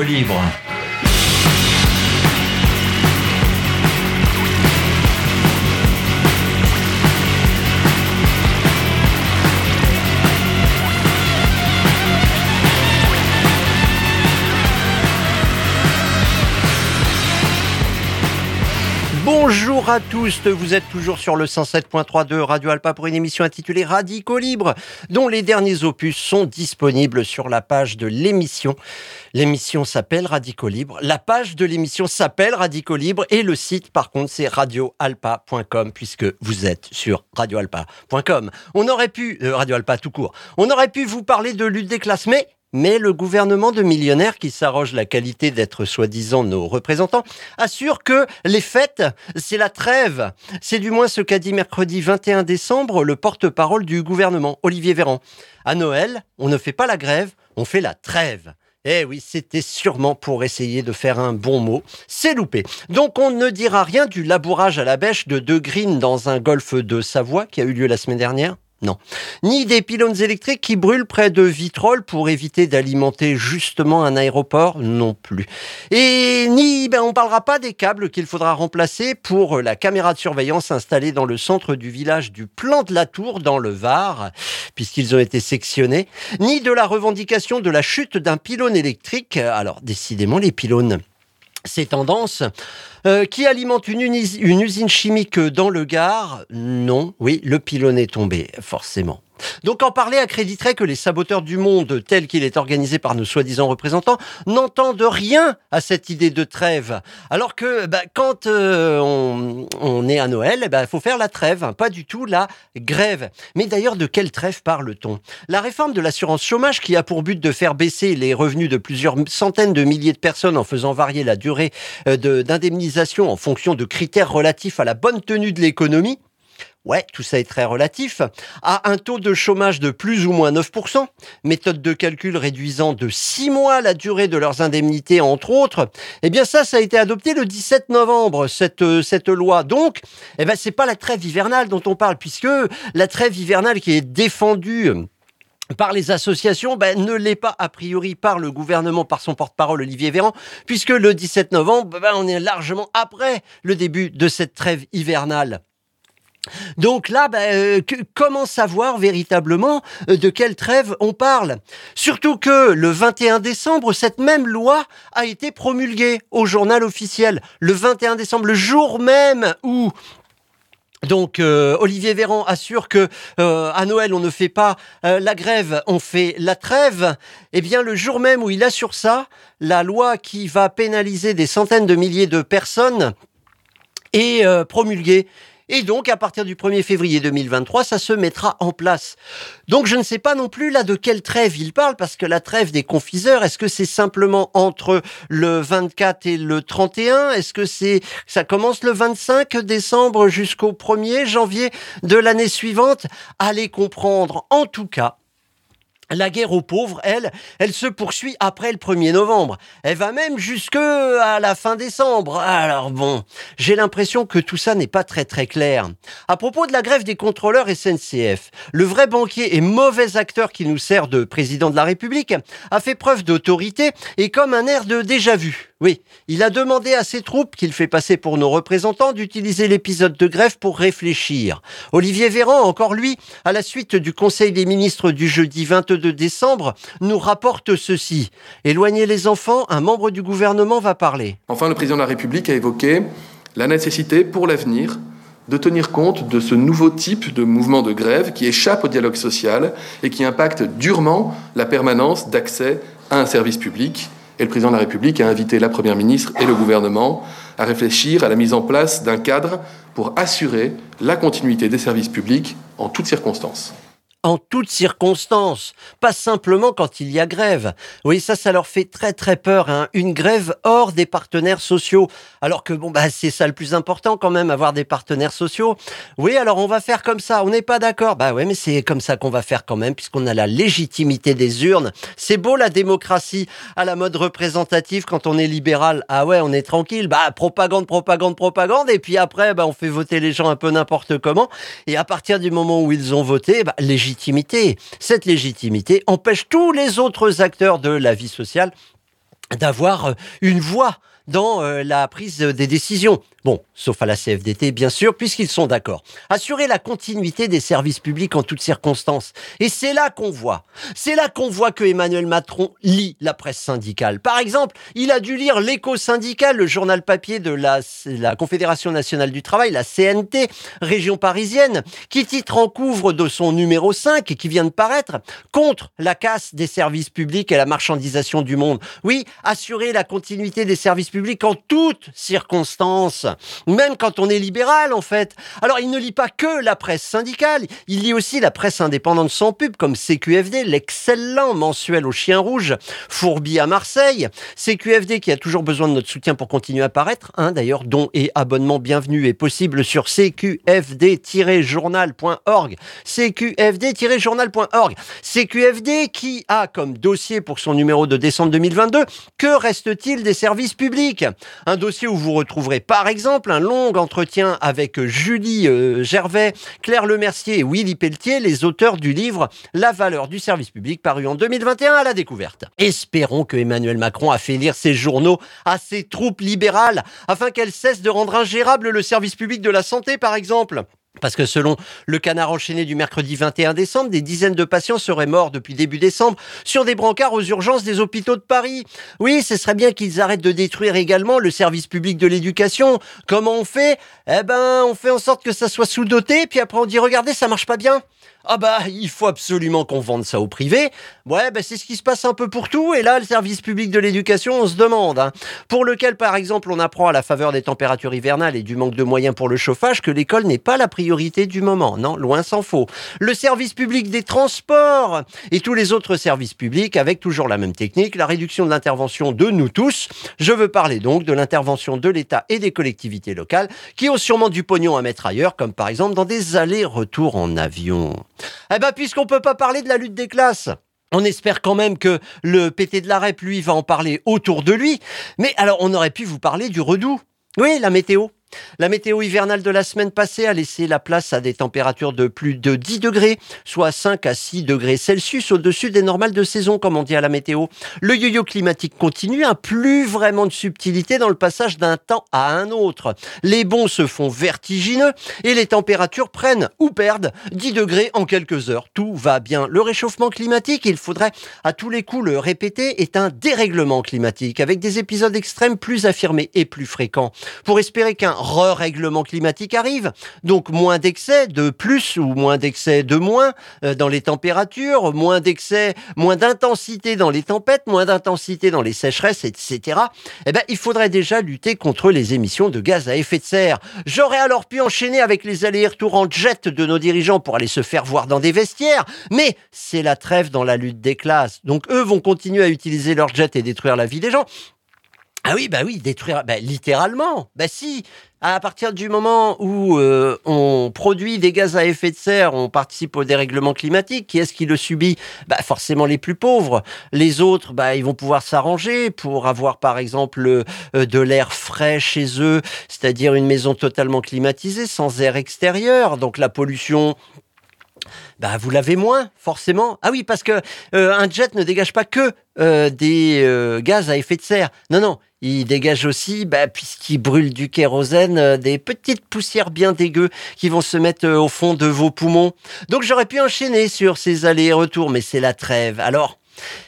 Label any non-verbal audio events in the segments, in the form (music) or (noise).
Libre. Bonjour à tous, vous êtes toujours sur le 107.3 de Radio Alpa pour une émission intitulée Radicaux Libre, dont les derniers opus sont disponibles sur la page de l'émission. L'émission s'appelle Radicaux Libre, la page de l'émission s'appelle Radicaux Libre et le site par contre c'est radioalpa.com puisque vous êtes sur radioalpa.com. On aurait pu, euh, Radio Alpa tout court, on aurait pu vous parler de lutte des classes, mais mais le gouvernement de millionnaires qui s'arroge la qualité d'être soi-disant nos représentants assure que les fêtes, c'est la trêve. C'est du moins ce qu'a dit mercredi 21 décembre le porte-parole du gouvernement, Olivier Véran. À Noël, on ne fait pas la grève, on fait la trêve. Eh oui, c'était sûrement pour essayer de faire un bon mot. C'est loupé. Donc on ne dira rien du labourage à la bêche de deux greens dans un golfe de Savoie qui a eu lieu la semaine dernière? Non. Ni des pylônes électriques qui brûlent près de Vitrolles pour éviter d'alimenter justement un aéroport non plus. Et ni, ben, on parlera pas des câbles qu'il faudra remplacer pour la caméra de surveillance installée dans le centre du village du Plan de la Tour dans le Var, puisqu'ils ont été sectionnés, ni de la revendication de la chute d'un pylône électrique. Alors, décidément, les pylônes ces tendances. Euh, qui alimente une, une, usine chimique dans le Gard? Non, oui, le pylône est tombé, forcément. Donc en parler accréditerait que les saboteurs du monde, tel qu'il est organisé par nos soi-disant représentants, n'entendent rien à cette idée de trêve. Alors que bah, quand euh, on, est à Noël, il bah, faut faire la trêve, hein, pas du tout la grève. Mais d'ailleurs, de quelle trêve parle-t-on? La réforme de l'assurance chômage qui a pour but de faire baisser les revenus de plusieurs centaines de milliers de personnes en faisant varier la durée euh, d'indemnisation en fonction de critères relatifs à la bonne tenue de l'économie, Ouais, tout ça est très relatif. À un taux de chômage de plus ou moins 9%, méthode de calcul réduisant de 6 mois la durée de leurs indemnités, entre autres, eh bien ça, ça a été adopté le 17 novembre, cette, euh, cette loi. Donc, eh ben, c'est pas la trêve hivernale dont on parle, puisque la trêve hivernale qui est défendue par les associations, ben, ne l'est pas a priori par le gouvernement, par son porte-parole Olivier Véran, puisque le 17 novembre, ben, on est largement après le début de cette trêve hivernale. Donc là, ben, euh, comment savoir véritablement euh, de quelle trêve on parle? Surtout que le 21 décembre, cette même loi a été promulguée au journal officiel. Le 21 décembre, le jour même où donc euh, Olivier Véran assure que à Noël on ne fait pas la grève, on fait la trêve. Eh bien le jour même où il assure ça, la loi qui va pénaliser des centaines de milliers de personnes est promulguée. Et donc, à partir du 1er février 2023, ça se mettra en place. Donc, je ne sais pas non plus là de quelle trêve il parle, parce que la trêve des confiseurs, est-ce que c'est simplement entre le 24 et le 31 Est-ce que c'est, ça commence le 25 décembre jusqu'au 1er janvier de l'année suivante? Allez comprendre. En tout cas, la guerre aux pauvres, elle, elle se poursuit après le 1er novembre. Elle va même jusque à la fin décembre. Alors bon, j'ai l'impression que tout ça n'est pas très très clair. À propos de la grève des contrôleurs SNCF, le vrai banquier et mauvais acteur qui nous sert de président de la République a fait preuve d'autorité et comme un air de déjà vu. Oui, il a demandé à ses troupes, qu'il fait passer pour nos représentants, d'utiliser l'épisode de grève pour réfléchir. Olivier Véran, encore lui, à la suite du Conseil des ministres du jeudi 22 décembre, nous rapporte ceci. Éloigner les enfants, un membre du gouvernement va parler. Enfin, le président de la République a évoqué la nécessité pour l'avenir de tenir compte de ce nouveau type de mouvement de grève qui échappe au dialogue social et qui impacte durement la permanence d'accès à un service public et le président de la République a invité la Première ministre et le gouvernement à réfléchir à la mise en place d'un cadre pour assurer la continuité des services publics en toutes circonstances en toutes circonstances, pas simplement quand il y a grève. Oui, ça, ça leur fait très très peur. Hein. Une grève hors des partenaires sociaux. Alors que bon, bah c'est ça le plus important quand même, avoir des partenaires sociaux. Oui, alors on va faire comme ça. On n'est pas d'accord. Bah ouais, mais c'est comme ça qu'on va faire quand même, puisqu'on a la légitimité des urnes. C'est beau la démocratie à la mode représentative quand on est libéral. Ah ouais, on est tranquille. Bah propagande, propagande, propagande. Et puis après, bah on fait voter les gens un peu n'importe comment. Et à partir du moment où ils ont voté, bah légitimité cette légitimité empêche tous les autres acteurs de la vie sociale d'avoir une voix dans la prise des décisions. Bon, sauf à la CFDT, bien sûr, puisqu'ils sont d'accord. Assurer la continuité des services publics en toutes circonstances. Et c'est là qu'on voit. C'est là qu'on voit que Emmanuel Macron lit la presse syndicale. Par exemple, il a dû lire l'écho syndical, le journal papier de la, Confédération nationale du travail, la CNT, région parisienne, qui titre en couvre de son numéro 5 et qui vient de paraître contre la casse des services publics et la marchandisation du monde. Oui, assurer la continuité des services publics en toutes circonstances même quand on est libéral en fait. Alors il ne lit pas que la presse syndicale, il lit aussi la presse indépendante sans pub comme CQFD, l'excellent mensuel au chien rouge, Fourbi à Marseille, CQFD qui a toujours besoin de notre soutien pour continuer à paraître, hein, d'ailleurs dons et abonnements bienvenus est possible sur cqfd-journal.org, cqfd-journal.org, CQFD qui a comme dossier pour son numéro de décembre 2022, que reste-t-il des services publics? Un dossier où vous retrouverez par exemple exemple, un long entretien avec Julie euh, Gervais, Claire Lemercier et Willy Pelletier, les auteurs du livre La valeur du service public paru en 2021 à la découverte. Espérons que Emmanuel Macron a fait lire ses journaux à ses troupes libérales afin qu'elles cessent de rendre ingérable le service public de la santé par exemple. Parce que selon le canard enchaîné du mercredi 21 décembre, des dizaines de patients seraient morts depuis début décembre sur des brancards aux urgences des hôpitaux de Paris. Oui, ce serait bien qu'ils arrêtent de détruire également le service public de l'éducation. Comment on fait? Eh ben, on fait en sorte que ça soit sous-doté, puis après on dit regardez, ça marche pas bien. Ah bah, il faut absolument qu'on vende ça au privé. Ouais, bah c'est ce qui se passe un peu pour tout. Et là, le service public de l'éducation, on se demande. Hein. Pour lequel, par exemple, on apprend à la faveur des températures hivernales et du manque de moyens pour le chauffage que l'école n'est pas la priorité du moment. Non, loin s'en faut. Le service public des transports et tous les autres services publics avec toujours la même technique, la réduction de l'intervention de nous tous. Je veux parler donc de l'intervention de l'État et des collectivités locales qui ont sûrement du pognon à mettre ailleurs, comme par exemple dans des allers-retours en avion. Eh ben, puisqu'on peut pas parler de la lutte des classes, on espère quand même que le PT de la REP, lui, va en parler autour de lui. Mais alors, on aurait pu vous parler du redout. Oui, la météo. La météo hivernale de la semaine passée a laissé la place à des températures de plus de 10 degrés, soit 5 à 6 degrés Celsius au-dessus des normales de saison, comme on dit à la météo. Le yo-yo climatique continue, un plus vraiment de subtilité dans le passage d'un temps à un autre. Les bons se font vertigineux et les températures prennent ou perdent 10 degrés en quelques heures. Tout va bien. Le réchauffement climatique, il faudrait à tous les coups le répéter, est un dérèglement climatique avec des épisodes extrêmes plus affirmés et plus fréquents. Pour espérer qu'un re-règlement climatique arrive. Donc moins d'excès de plus ou moins d'excès de moins euh, dans les températures, moins d'excès, moins d'intensité dans les tempêtes, moins d'intensité dans les sécheresses, etc. Eh ben, il faudrait déjà lutter contre les émissions de gaz à effet de serre. J'aurais alors pu enchaîner avec les allers-retours en jet de nos dirigeants pour aller se faire voir dans des vestiaires, mais c'est la trêve dans la lutte des classes. Donc eux vont continuer à utiliser leurs jets et détruire la vie des gens. Ah oui, bah oui, détruire, bah, littéralement. Bah si, à partir du moment où euh, on produit des gaz à effet de serre, on participe au dérèglement climatique. Qui est-ce qui le subit? Bah forcément les plus pauvres. Les autres, bah ils vont pouvoir s'arranger pour avoir par exemple euh, de l'air frais chez eux, c'est-à-dire une maison totalement climatisée, sans air extérieur. Donc la pollution bah, vous l'avez moins, forcément. Ah oui, parce que euh, un jet ne dégage pas que des gaz à effet de serre. Non, non, il dégage aussi, bah, puisqu'il brûle du kérosène, euh, des petites poussières bien dégueu qui vont se mettre euh, au fond de vos poumons. Donc j'aurais pu enchaîner sur ces allers-retours, mais c'est la trêve. Alors,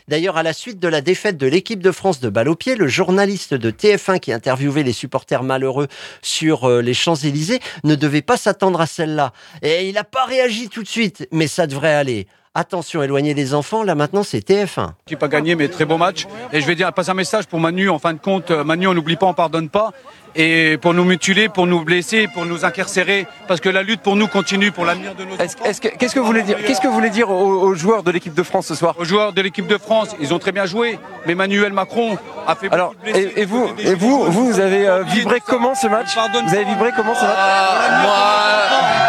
D'ailleurs, à la suite de la défaite de l'équipe de France de balle au pied, le journaliste de TF1 qui interviewait les supporters malheureux sur euh, les Champs-Élysées ne devait pas s'attendre à celle-là. Et il n'a pas réagi tout de suite, mais ça devrait aller. Attention, éloigner des enfants, là maintenant c'est TF1. Qui pas gagné, mais très beau match. Et je vais dire, passer un message pour Manu, en fin de compte, euh, Manu, on n'oublie pas, on pardonne pas. Et pour nous mutiler, pour nous blesser, pour nous incarcérer, parce que la lutte pour nous continue, pour l'avenir de nos enfants. Qu'est-ce que, vous voulez dire Qu'est-ce que vous voulez dire aux, joueurs de l'équipe de France ce soir? Aux joueurs de l'équipe de France, ils ont très bien joué, mais Manuel Macron a fait Alors, beaucoup de et, et, vous, et vous, vous, vous avez euh, vibré comment ce match? Vous avez vibré comment ce match? Euh, Moi,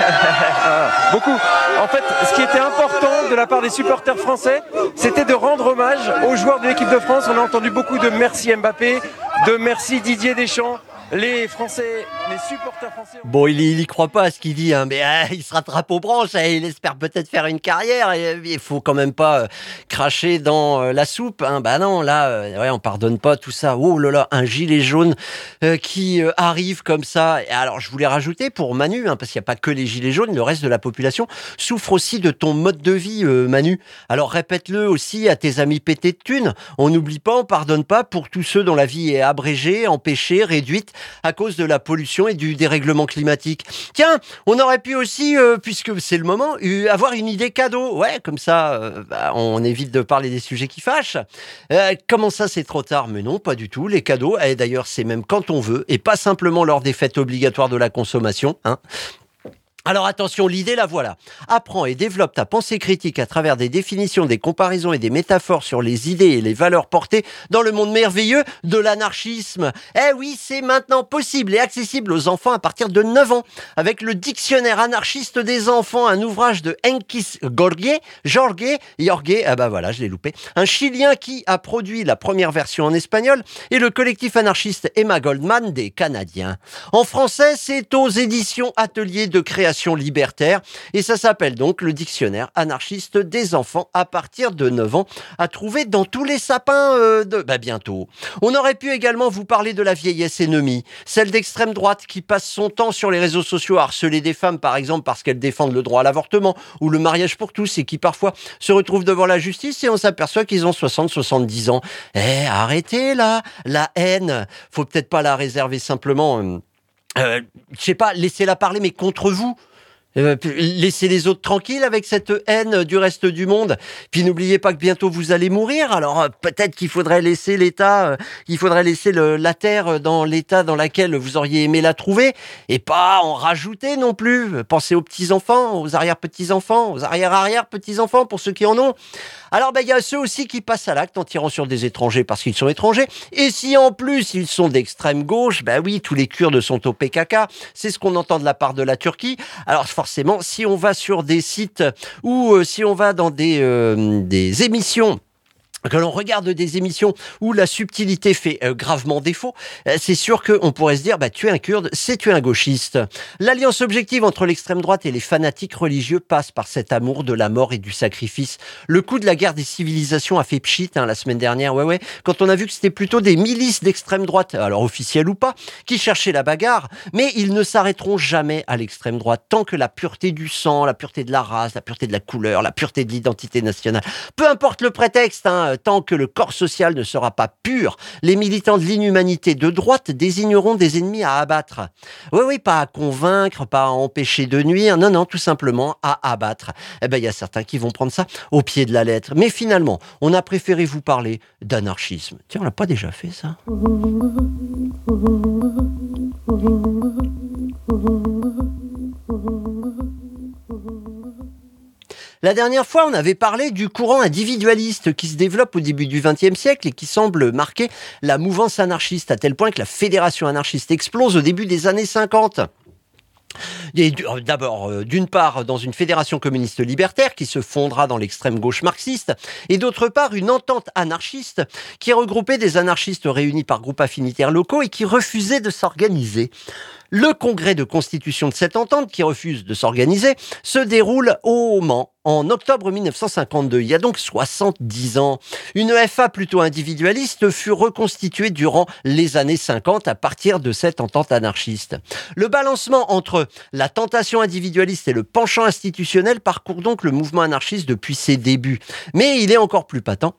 (laughs) beaucoup. En fait, ce qui était important de la part des supporters français, c'était de rendre hommage aux joueurs de l'équipe de France. On a entendu beaucoup de merci Mbappé, de merci Didier Deschamps. Les Français, les supporters français. Bon, il, il y croit pas à ce qu'il dit, hein, mais ah, il se rattrape aux branches. et il espère peut-être faire une carrière. Et, il faut quand même pas euh, cracher dans euh, la soupe. Hein. Bah non, là, euh, ouais, on pardonne pas tout ça. Oh là là, un gilet jaune euh, qui euh, arrive comme ça. Alors, je voulais rajouter pour Manu, hein, parce qu'il n'y a pas que les gilets jaunes, le reste de la population souffre aussi de ton mode de vie, euh, Manu. Alors répète-le aussi à tes amis pétés de thunes. On n'oublie pas, on pardonne pas pour tous ceux dont la vie est abrégée, empêchée, réduite à cause de la pollution et du dérèglement climatique. Tiens, on aurait pu aussi, euh, puisque c'est le moment, euh, avoir une idée cadeau. Ouais, comme ça, euh, bah, on évite de parler des sujets qui fâchent. Comment ça, c'est trop tard? Mais non, pas du tout. Les cadeaux, et d'ailleurs, c'est même quand on veut, et pas simplement lors des fêtes obligatoires de la consommation. Hein. Alors attention, l'idée la voilà. Apprends et développe ta pensée critique à travers des définitions, des comparaisons et des métaphores sur les idées et les valeurs portées dans le monde merveilleux de l'anarchisme. Eh oui, c'est maintenant possible et accessible aux enfants à partir de 9 ans avec le dictionnaire anarchiste des enfants, un ouvrage de Enkis Gorgé, Jorge, Jorge, ah bah voilà, je l'ai loupé, un Chilien qui a produit la première version en espagnol et le collectif anarchiste Emma Goldman des Canadiens. En français, c'est aux éditions Atelier de création libertaire et ça s'appelle donc le dictionnaire anarchiste des enfants à partir de 9 ans à trouver dans tous les sapins euh, de bah bientôt. On aurait pu également vous parler de la vieillesse ennemie, celle d'extrême droite qui passe son temps sur les réseaux sociaux à harceler des femmes par exemple parce qu'elles défendent le droit à l'avortement ou le mariage pour tous et qui parfois se retrouvent devant la justice et on s'aperçoit qu'ils ont 60 70 ans. Eh arrêtez là, la haine, faut peut-être pas la réserver simplement euh, je sais pas, laissez-la parler, mais contre vous. Euh, laissez les autres tranquilles avec cette haine du reste du monde. Puis n'oubliez pas que bientôt vous allez mourir. Alors euh, peut-être qu'il faudrait laisser l'État, euh, il faudrait laisser la terre dans l'état dans lequel vous auriez aimé la trouver, et pas en rajouter non plus. Pensez aux petits enfants, aux arrière petits enfants, aux arrière arrière petits enfants pour ceux qui en ont. Alors ben il y a ceux aussi qui passent à l'acte en tirant sur des étrangers parce qu'ils sont étrangers. Et si en plus ils sont d'extrême gauche, ben oui, tous les Kurdes sont au PKK. C'est ce qu'on entend de la part de la Turquie. Alors forcément, si on va sur des sites ou euh, si on va dans des, euh, des émissions que l'on regarde des émissions où la subtilité fait euh, gravement défaut, euh, c'est sûr qu'on pourrait se dire, bah, tu es un kurde, c'est tu es un gauchiste. L'alliance objective entre l'extrême droite et les fanatiques religieux passe par cet amour de la mort et du sacrifice. Le coup de la guerre des civilisations a fait pchit hein, la semaine dernière, ouais ouais, quand on a vu que c'était plutôt des milices d'extrême droite, alors officielles ou pas, qui cherchaient la bagarre, mais ils ne s'arrêteront jamais à l'extrême droite tant que la pureté du sang, la pureté de la race, la pureté de la couleur, la pureté de l'identité nationale, peu importe le prétexte, hein, tant que le corps social ne sera pas pur, les militants de l'inhumanité de droite désigneront des ennemis à abattre. Oui, oui, pas à convaincre, pas à empêcher de nuire, non, non, tout simplement à abattre. Eh ben, il y a certains qui vont prendre ça au pied de la lettre. Mais finalement, on a préféré vous parler d'anarchisme. Tiens, on l'a pas déjà fait, ça? (laughs) La dernière fois, on avait parlé du courant individualiste qui se développe au début du XXe siècle et qui semble marquer la mouvance anarchiste à tel point que la fédération anarchiste explose au début des années 50. Et du- euh, D'abord, euh, d'une part, dans une fédération communiste libertaire qui se fondera dans l'extrême gauche marxiste, et d'autre part, une entente anarchiste qui regroupait des anarchistes réunis par groupes affinitaires locaux et qui refusaient de s'organiser. Le congrès de constitution de cette entente, qui refuse de s'organiser, se déroule au Mans en octobre 1952. Il y a donc 70 ans. Une FA plutôt individualiste fut reconstituée durant les années 50 à partir de cette entente anarchiste. Le balancement entre la tentation individualiste et le penchant institutionnel parcourt donc le mouvement anarchiste depuis ses débuts. Mais il est encore plus patent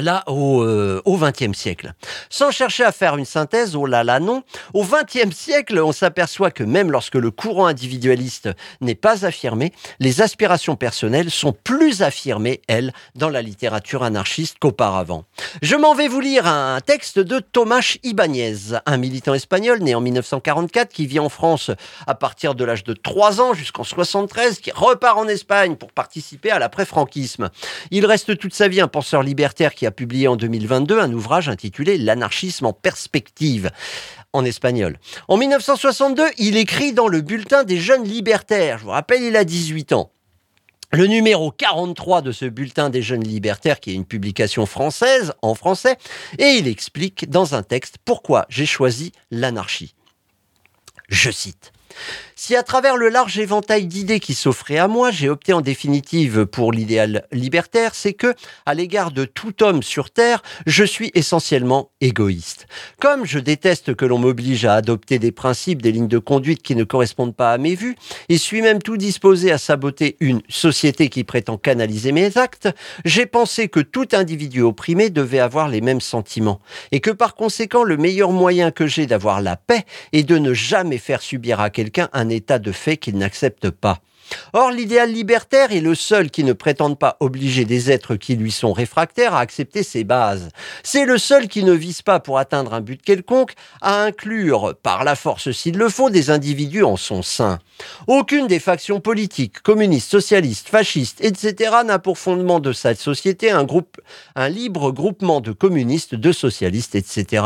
là au euh, au XXe siècle. Sans chercher à faire une synthèse, oh là là non, au XXe siècle, on s'aperçoit que même lorsque le courant individualiste n'est pas affirmé, les aspirations personnelles sont plus affirmées, elles, dans la littérature anarchiste qu'auparavant. Je m'en vais vous lire un texte de Tomás Ibáñez, un militant espagnol né en 1944 qui vit en France à partir de l'âge de 3 ans jusqu'en 73, qui repart en Espagne pour participer à l'après-franquisme. Il reste toute sa vie un penseur libertaire qui a publié en 2022 un ouvrage intitulé L'anarchisme en perspective en espagnol. En 1962, il écrit dans le bulletin des jeunes libertaires. Je vous rappelle, il a 18 ans. le numéro 43 de ce bulletin des jeunes libertaires, qui est une publication française, en français, et il explique dans un texte pourquoi j'ai choisi l'anarchie. Je cite. Si à travers le large éventail d'idées qui s'offraient à moi, j'ai opté en définitive pour l'idéal libertaire, c'est que, à l'égard de tout homme sur Terre, je suis essentiellement égoïste. Comme je déteste que l'on m'oblige à adopter des principes, des lignes de conduite qui ne correspondent pas à mes vues, et suis même tout disposé à saboter une société qui prétend canaliser mes actes, j'ai pensé que tout individu opprimé devait avoir les mêmes sentiments, et que par conséquent le meilleur moyen que j'ai d'avoir la paix est de ne jamais faire subir à quelqu'un un état de fait qu'il n'accepte pas. Or, l'idéal libertaire est le seul qui ne prétende pas obliger des êtres qui lui sont réfractaires à accepter ses bases. C'est le seul qui ne vise pas pour atteindre un but quelconque à inclure, par la force s'il le faut, des individus en son sein. Aucune des factions politiques, communistes, socialistes, fascistes, etc. n'a pour fondement de sa société un groupe, un libre groupement de communistes, de socialistes, etc.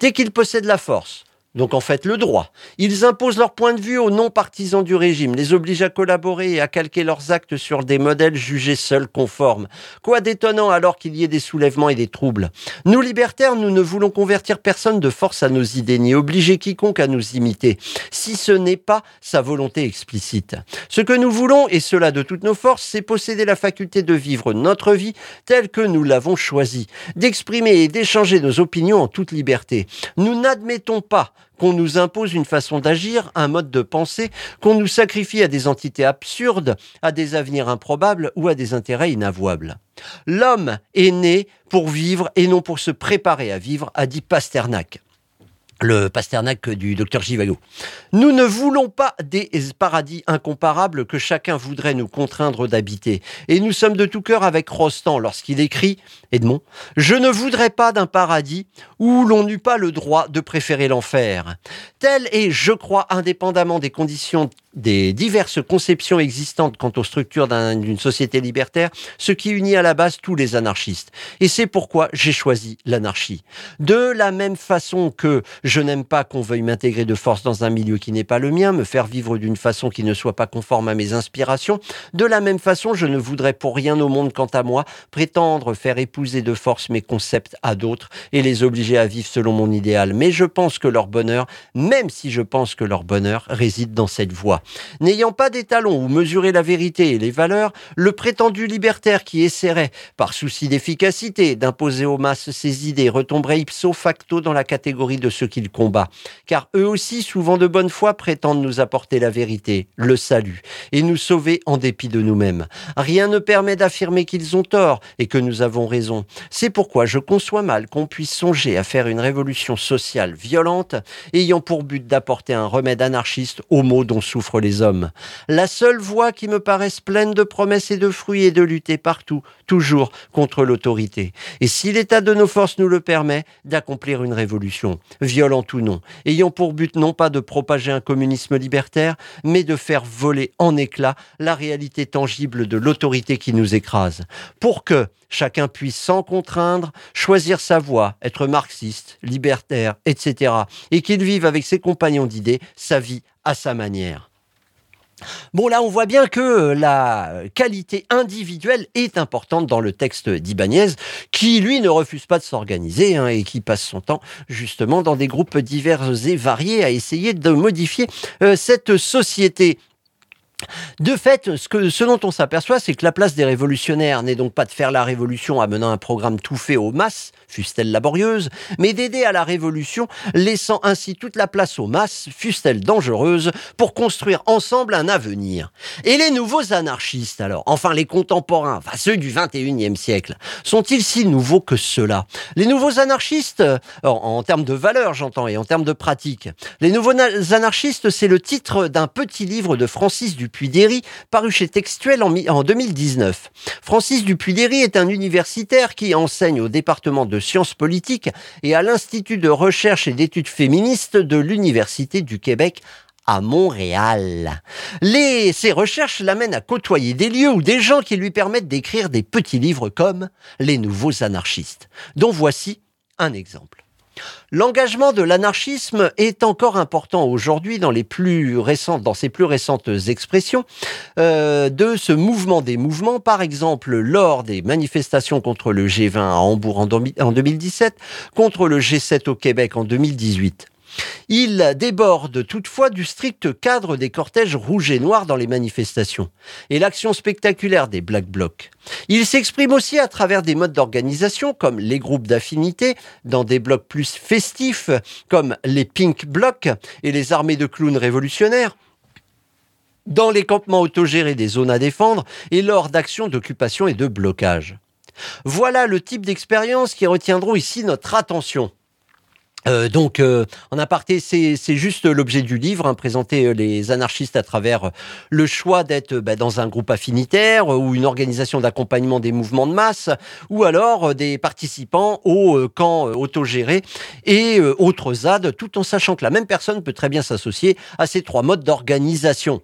Dès qu'ils possèdent la force, donc en fait le droit. Ils imposent leur point de vue aux non-partisans du régime, les obligent à collaborer et à calquer leurs actes sur des modèles jugés seuls conformes. Quoi d'étonnant alors qu'il y ait des soulèvements et des troubles Nous libertaires, nous ne voulons convertir personne de force à nos idées, ni obliger quiconque à nous imiter, si ce n'est pas sa volonté explicite. Ce que nous voulons, et cela de toutes nos forces, c'est posséder la faculté de vivre notre vie telle que nous l'avons choisie, d'exprimer et d'échanger nos opinions en toute liberté. Nous n'admettons pas qu'on nous impose une façon d'agir, un mode de pensée, qu'on nous sacrifie à des entités absurdes, à des avenirs improbables ou à des intérêts inavouables. L'homme est né pour vivre et non pour se préparer à vivre, a dit Pasternak le Pasternak du docteur Givago. Nous ne voulons pas des paradis incomparables que chacun voudrait nous contraindre d'habiter. Et nous sommes de tout cœur avec Rostand lorsqu'il écrit, Edmond, Je ne voudrais pas d'un paradis où l'on n'eût pas le droit de préférer l'enfer. Tel est, je crois, indépendamment des conditions des diverses conceptions existantes quant aux structures d'une société libertaire, ce qui unit à la base tous les anarchistes. Et c'est pourquoi j'ai choisi l'anarchie. De la même façon que je n'aime pas qu'on veuille m'intégrer de force dans un milieu qui n'est pas le mien, me faire vivre d'une façon qui ne soit pas conforme à mes inspirations, de la même façon je ne voudrais pour rien au monde quant à moi prétendre faire épouser de force mes concepts à d'autres et les obliger à vivre selon mon idéal. Mais je pense que leur bonheur, même si je pense que leur bonheur réside dans cette voie. N'ayant pas d'étalon où mesurer la vérité et les valeurs, le prétendu libertaire qui essaierait, par souci d'efficacité, d'imposer aux masses ses idées retomberait ipso facto dans la catégorie de ceux Car eux aussi, souvent de bonne foi, prétendent nous apporter la vérité, le salut, et nous sauver en dépit de nous-mêmes. Rien ne permet d'affirmer qu'ils ont tort et que nous avons raison. C'est pourquoi je conçois mal qu'on puisse songer à faire une révolution sociale violente ayant pour but d'apporter un remède anarchiste aux maux dont souffrent les hommes. La seule voie qui me paraisse pleine de promesses et de fruits est de lutter partout, toujours, contre l'autorité. Et si l'état de nos forces nous le permet, d'accomplir une révolution, violente ou non, ayant pour but non pas de propager un communisme libertaire, mais de faire voler en éclats la réalité tangible de l'autorité qui nous écrase. Pour que chacun puisse sans contraindre choisir sa voie, être marxiste, libertaire, etc. et qu'il vive avec ses compagnons d'idées sa vie à sa manière. Bon, là, on voit bien que la qualité individuelle est importante dans le texte d'Ibanez, qui, lui, ne refuse pas de s'organiser hein, et qui passe son temps, justement, dans des groupes divers et variés à essayer de modifier euh, cette société. De fait, ce, dont on s'aperçoit, c'est que la place des révolutionnaires n'est donc pas de faire la révolution en menant un programme tout fait aux masses, fussent-elles laborieuses, mais d'aider à la révolution, laissant ainsi toute la place aux masses, fussent-elles dangereuses, pour construire ensemble un avenir. Et les nouveaux anarchistes, alors, enfin les contemporains, enfin ceux du 21e siècle, sont-ils si nouveaux que cela? Les nouveaux anarchistes, en, en termes de valeur j'entends, et en termes de pratique, les nouveaux anarchistes, c'est le titre d'un petit livre de Francis du Dupuy-Derry, paru chez Textuel en, en 2019. Francis Dupuy-Derry est un universitaire qui enseigne au département de sciences politiques et à l'Institut de recherche et d'études féministes de l'Université du Québec à Montréal. Les, ces recherches l'amènent à côtoyer des lieux ou des gens qui lui permettent d'écrire des petits livres comme Les Nouveaux Anarchistes, dont voici un exemple. L'engagement de l'anarchisme est encore important aujourd'hui dans les plus récentes, dans ses plus récentes expressions euh, de ce mouvement des mouvements, par exemple lors des manifestations contre le G20 à Hambourg en 2017, contre le G7 au Québec en 2018. Il déborde toutefois du strict cadre des cortèges rouges et noirs dans les manifestations et l'action spectaculaire des Black Blocs. Il s'exprime aussi à travers des modes d'organisation comme les groupes d'affinité dans des blocs plus festifs comme les Pink Blocs et les armées de clowns révolutionnaires dans les campements autogérés des zones à défendre et lors d'actions d'occupation et de blocage. Voilà le type d'expériences qui retiendront ici notre attention. Euh, donc, euh, en aparté, c'est juste l'objet du livre, hein, présenter euh, les anarchistes à travers le choix d'être bah, dans un groupe affinitaire ou une organisation d'accompagnement des mouvements de masse, ou alors des participants au camp autogéré et autres ZAD, tout en sachant que la même personne peut très bien s'associer à ces trois modes d'organisation.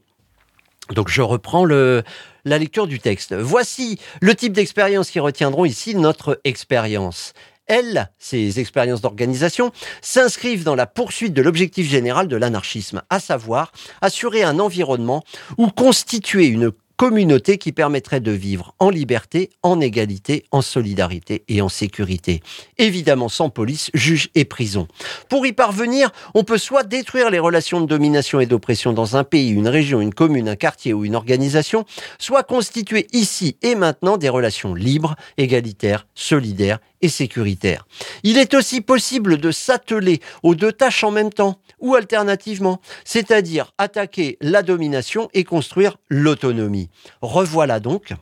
Donc, je reprends la lecture du texte. Voici le type d'expérience qui retiendront ici notre expérience elles, ces expériences d'organisation, s'inscrivent dans la poursuite de l'objectif général de l'anarchisme, à savoir assurer un environnement ou constituer une communauté qui permettrait de vivre en liberté, en égalité, en solidarité et en sécurité. Évidemment sans police, juge et prison. Pour y parvenir, on peut soit détruire les relations de domination et d'oppression dans un pays, une région, une commune, un quartier ou une organisation, soit constituer ici et maintenant des relations libres, égalitaires, solidaires et sécuritaires. Il est aussi possible de s'atteler aux deux tâches en même temps ou alternativement, c'est-à-dire attaquer la domination et construire l'autonomie. Revoilà donc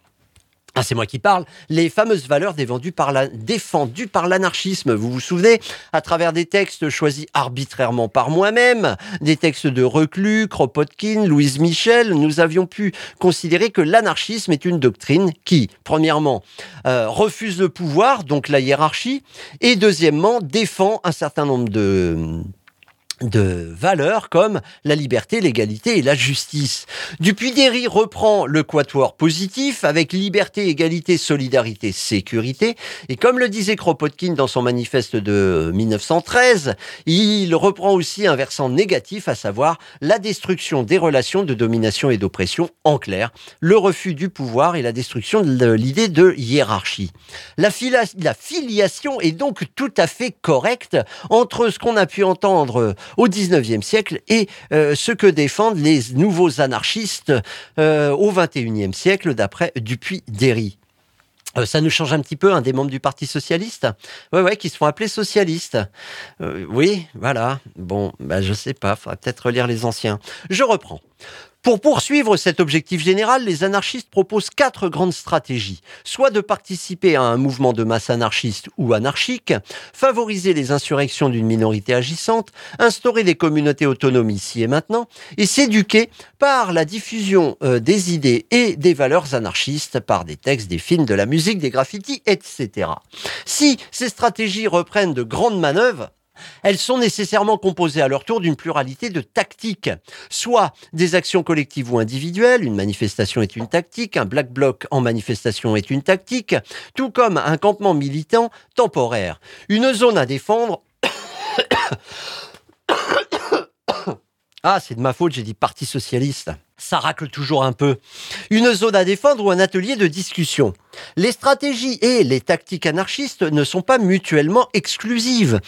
ah, c'est moi qui parle, les fameuses valeurs défendues par, l'anarchisme. Vous vous souvenez, à travers des textes choisis arbitrairement par moi-même, des textes de Reclus, Kropotkin, Louise Michel, nous avions pu considérer que l'anarchisme est une doctrine qui, premièrement, euh, refuse le pouvoir, donc la hiérarchie, et deuxièmement, défend un certain nombre de de valeurs comme la liberté, l'égalité et la justice. Dupuy-Derry reprend le quatuor positif avec liberté, égalité, solidarité, sécurité. Et comme le disait Kropotkin dans son manifeste de 1913, il reprend aussi un versant négatif, à savoir la destruction des relations de domination et d'oppression, en clair, le refus du pouvoir et la destruction de l'idée de hiérarchie. La, la filiation est donc tout à fait correcte entre ce qu'on a pu entendre au XIXe siècle et euh, ce que défendent les nouveaux anarchistes euh, au XXIe siècle, d'après Dupuy-Derry. Euh, ça nous change un petit peu, un des membres du Parti socialiste, ouais, ouais, qui se font appeler socialistes. oui, voilà. Bon, bah, je sais pas, faudra peut-être lire les anciens. Je reprends. Pour poursuivre cet objectif général, les anarchistes proposent quatre grandes stratégies. Soit de participer à un mouvement de masse anarchiste ou anarchique, favoriser les insurrections d'une minorité agissante, instaurer des communautés autonomes ici et maintenant, et s'éduquer par la diffusion euh, des idées et des valeurs anarchistes par des textes, des films, de la musique, des graffitis, etc. Si ces stratégies reprennent de grandes manœuvres, elles sont nécessairement composées à leur tour d'une pluralité de tactiques, soit des actions collectives ou individuelles, une manifestation est une tactique, un black bloc en manifestation est une tactique, tout comme un campement militant temporaire. Une zone à défendre (coughs) Ah, c'est de ma faute, j'ai dit Parti socialiste. Ça racle toujours un peu. Une zone à défendre ou un atelier de discussion. Les stratégies et les tactiques anarchistes ne sont pas mutuellement exclusives.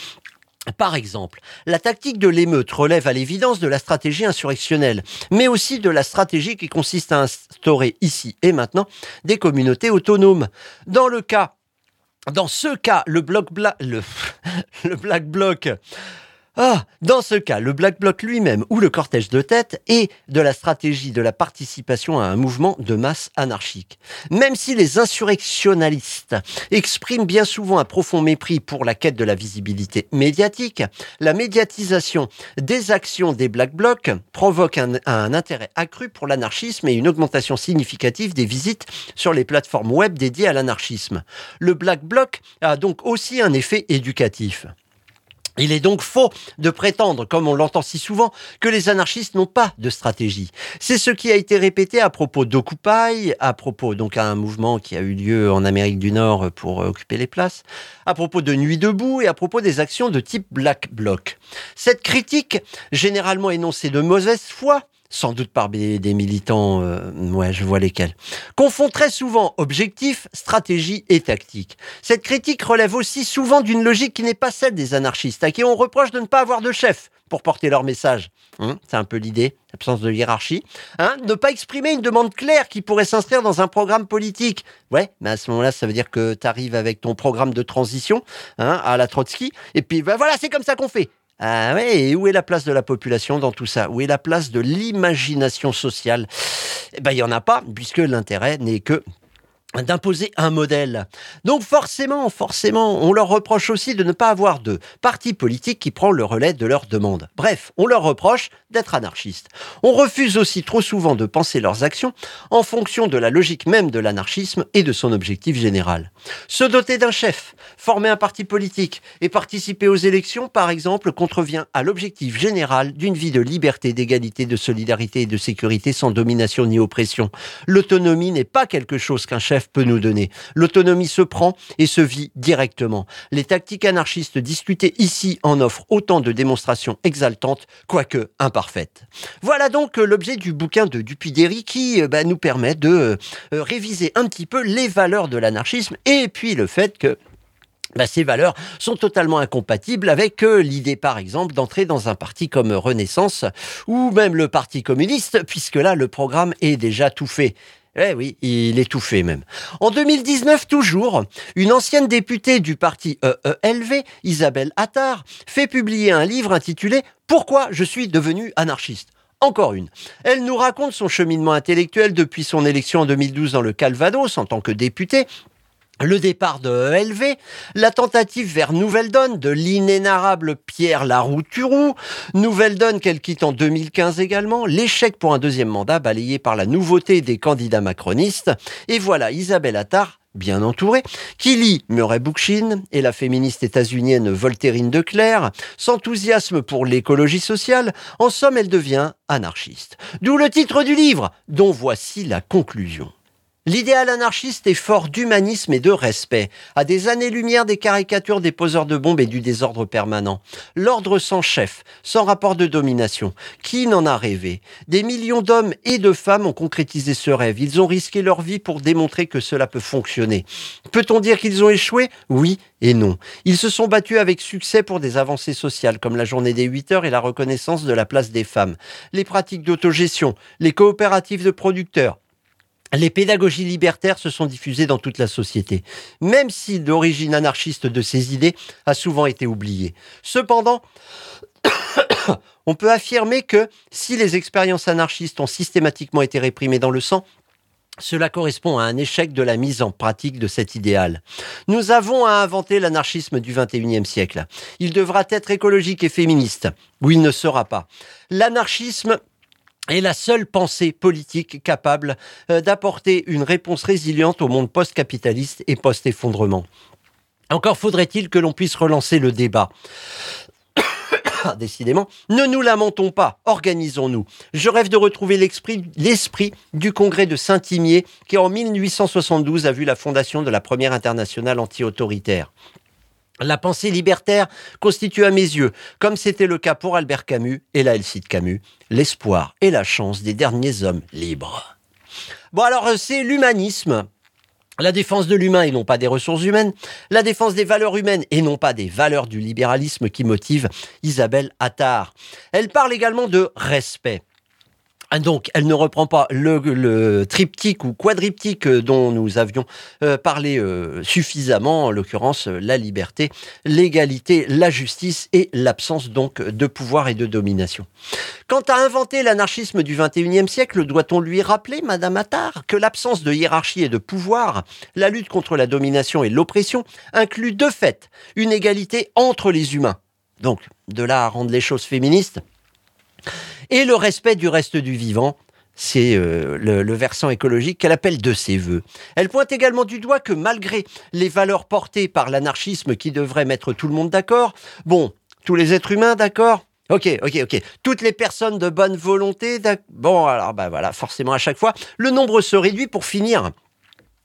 Par exemple, la tactique de l'émeute relève à l'évidence de la stratégie insurrectionnelle, mais aussi de la stratégie qui consiste à instaurer ici et maintenant des communautés autonomes. Dans le cas, dans ce cas, le bloc le, (laughs) le Black Bloc ah, dans ce cas, le Black Bloc lui-même ou le cortège de tête est de la stratégie de la participation à un mouvement de masse anarchique. Même si les insurrectionnalistes expriment bien souvent un profond mépris pour la quête de la visibilité médiatique, la médiatisation des actions des Black Blocs provoque un, un intérêt accru pour l'anarchisme et une augmentation significative des visites sur les plateformes web dédiées à l'anarchisme. Le Black Bloc a donc aussi un effet éducatif. Il est donc faux de prétendre, comme on l'entend si souvent, que les anarchistes n'ont pas de stratégie. C'est ce qui a été répété à propos d'Occupy, à propos donc à un mouvement qui a eu lieu en Amérique du Nord pour occuper les places, à propos de Nuit debout et à propos des actions de type Black Bloc. Cette critique, généralement énoncée de mauvaise foi, sans doute par des, militants, euh, ouais, je vois lesquels, confond très souvent objectif, stratégie et tactique. Cette critique relève aussi souvent d'une logique qui n'est pas celle des anarchistes, à qui on reproche de ne pas avoir de chef pour porter leur message. Hein, c'est un peu l'idée, l'absence de hiérarchie. Hein, ne pas exprimer une demande claire qui pourrait s'inscrire dans un programme politique. Ouais, mais à ce moment-là, ça veut dire que tu arrives avec ton programme de transition hein, à la Trotsky, et puis ben voilà, c'est comme ça qu'on fait. Ah ouais, et où est la place de la population dans tout ça? Où est la place de l'imagination sociale? Eh ben, il n'y en a pas, puisque l'intérêt n'est que d'imposer un modèle. Donc forcément, forcément, on leur reproche aussi de ne pas avoir de parti politique qui prend le relais de leurs demandes. Bref, on leur reproche d'être anarchistes. On refuse aussi trop souvent de penser leurs actions en fonction de la logique même de l'anarchisme et de son objectif général. Se doter d'un chef, former un parti politique et participer aux élections, par exemple, contrevient à l'objectif général d'une vie de liberté, d'égalité, de solidarité et de sécurité sans domination ni oppression. L'autonomie n'est pas quelque chose qu'un chef peut nous donner. L'autonomie se prend et se vit directement. Les tactiques anarchistes discutées ici en offrent autant de démonstrations exaltantes, quoique imparfaites. Voilà donc l'objet du bouquin de Dupidéry qui euh, bah, nous permet de euh, réviser un petit peu les valeurs de l'anarchisme et puis le fait que bah, ces valeurs sont totalement incompatibles avec euh, l'idée, par exemple, d'entrer dans un parti comme Renaissance ou même le Parti communiste, puisque là, le programme est déjà tout fait. Eh oui, il est tout fait même. En 2019 toujours, une ancienne députée du parti EELV, Isabelle Attard, fait publier un livre intitulé Pourquoi je suis devenue anarchiste? Encore une. Elle nous raconte son cheminement intellectuel depuis son élection en 2012 dans le Calvados en tant que députée, le départ de ELV, la tentative vers Nouvelle Donne de l'inénarrable Pierre Larouturou, Nouvelle Donne qu'elle quitte en 2015 également, l'échec pour un deuxième mandat balayé par la nouveauté des candidats macronistes, et voilà Isabelle Attard bien entourée, qui lit Murray Bookchin et la féministe états-unienne Voltairine de Clerc, s'enthousiasme pour l'écologie sociale, en somme elle devient anarchiste. D'où le titre du livre, dont voici la conclusion. L'idéal anarchiste est fort d'humanisme et de respect, à des années-lumière des caricatures des poseurs de bombes et du désordre permanent. L'ordre sans chef, sans rapport de domination. Qui n'en a rêvé? Des millions d'hommes et de femmes ont concrétisé ce rêve. Ils ont risqué leur vie pour démontrer que cela peut fonctionner. Peut-on dire qu'ils ont échoué? Oui et non. Ils se sont battus avec succès pour des avancées sociales comme la journée des 8 heures et la reconnaissance de la place des femmes. Les pratiques d'autogestion, les coopératives de producteurs, les pédagogies libertaires se sont diffusées dans toute la société, même si l'origine anarchiste de ces idées a souvent été oubliée. Cependant, (coughs) on peut affirmer que si les expériences anarchistes ont systématiquement été réprimées dans le sang, cela correspond à un échec de la mise en pratique de cet idéal. Nous avons à inventer l'anarchisme du XXIe siècle. Il devra être écologique et féministe, ou il ne sera pas. L'anarchisme est la seule pensée politique capable euh, d'apporter une réponse résiliente au monde post-capitaliste et post-effondrement. Encore faudrait-il que l'on puisse relancer le débat. (coughs) Décidément, ne nous lamentons pas, organisons-nous. Je rêve de retrouver l'esprit du congrès de Saint-Imier qui en 1872 a vu la fondation de la première internationale anti-autoritaire. La pensée libertaire constitue à mes yeux, comme c'était le cas pour Albert Camus, et là elle cite Camus, l'espoir et la chance des derniers hommes libres. Bon alors euh, c'est l'humanisme, la défense de l'humain et non pas des ressources humaines, la défense des valeurs humaines et non pas des valeurs du libéralisme qui motive Isabelle Attard. Elle parle également de respect. Ah, donc, elle ne reprend pas le, triptyque ou quadriptyque euh, dont nous avions euh, parlé euh, suffisamment, en l'occurrence la liberté, l'égalité, la justice et l'absence donc de pouvoir et de domination. Quant à inventer l'anarchisme du 21e siècle, doit-on lui rappeler, Madame Attard, que l'absence de hiérarchie et de pouvoir, la lutte contre la domination et l'oppression, inclut de fait une égalité entre les humains? Donc, de là à rendre les choses féministes, et le respect du reste du vivant, c'est euh, le, versant écologique qu'elle appelle de ses voeux. Elle pointe également du doigt que malgré les valeurs portées par l'anarchisme qui devrait mettre tout le monde d'accord, bon, Tous les êtres humains, d'accord? Ok, ok, ok. Toutes les personnes de bonne volonté, bon, alors bah voilà, forcément à chaque fois, le nombre se réduit pour finir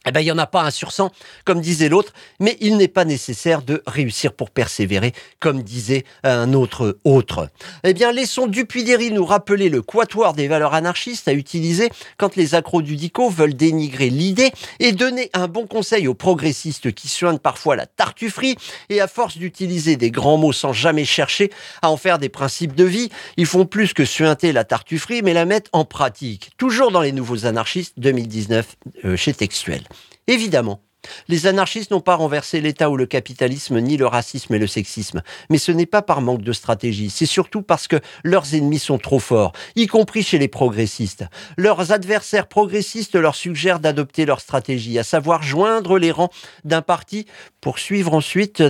eh ben, il n'y en a pas un sur 100, comme disait l'autre, mais il n'est pas nécessaire de réussir pour persévérer, comme disait un autre autre. Eh bien, laissons Dupuy-Derry nous rappeler le quatuor des valeurs anarchistes à utiliser quand les accros du dico veulent dénigrer l'idée et donner un bon conseil aux progressistes qui soignent parfois la tartufferie et à force d'utiliser des grands mots sans jamais chercher à en faire des principes de vie, ils font plus que suinter la tartufferie mais la mettent en pratique. Toujours dans les nouveaux anarchistes 2019 euh, chez Textuel. Évidemment, les anarchistes n'ont pas renversé l'État ou le capitalisme, ni le racisme et le sexisme. Mais ce n'est pas par manque de stratégie, c'est surtout parce que leurs ennemis sont trop forts, y compris chez les progressistes. Leurs adversaires progressistes leur suggèrent d'adopter leur stratégie, à savoir joindre les rangs d'un parti pour suivre ensuite...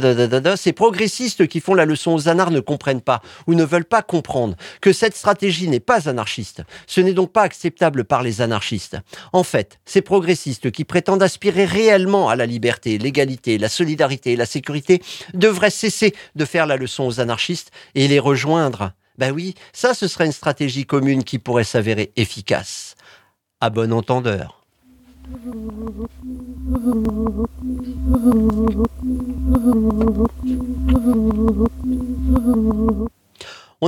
Ces progressistes qui font la leçon aux anards ne comprennent pas ou ne veulent pas comprendre que cette stratégie n'est pas anarchiste. Ce n'est donc pas acceptable par les anarchistes. En fait, ces progressistes qui prétendent aspirer réellement à la liberté, l'égalité, la solidarité, la sécurité, devraient cesser de faire la leçon aux anarchistes et les rejoindre. Ben oui, ça ce serait une stratégie commune qui pourrait s'avérer efficace. À bon entendeur.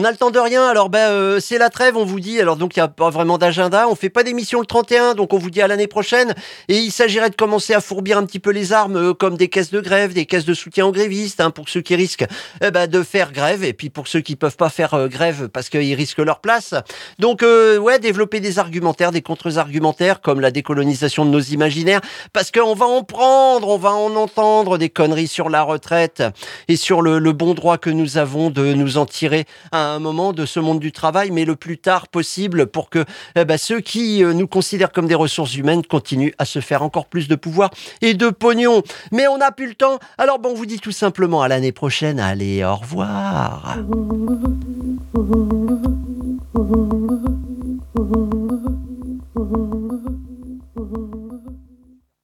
A le temps de rien, alors ben euh, c'est la trêve, on vous dit. Alors donc il n'y a pas vraiment d'agenda, on fait pas d'émission le 31, donc on vous dit à l'année prochaine. Et il s'agirait de commencer à fourbir un petit peu les armes, euh, comme des caisses de grève, des caisses de soutien aux grévistes, hein, pour ceux qui risquent ben, de faire grève, et puis pour ceux qui peuvent pas faire euh, grève parce qu'ils risquent leur place. Donc ouais, développer des argumentaires, des contre-argumentaires, comme la décolonisation de nos imaginaires, parce qu'on va en prendre, on va en entendre des conneries sur la retraite et sur le, le bon droit que nous avons de nous en tirer un un moment de ce monde du travail, mais le plus tard possible pour que eh ben, ceux qui euh, nous considèrent comme des ressources humaines continuent à se faire encore plus de pouvoir et de pognon. Mais on n'a plus le temps. Alors bon, on vous dit tout simplement à l'année prochaine. Allez, au revoir.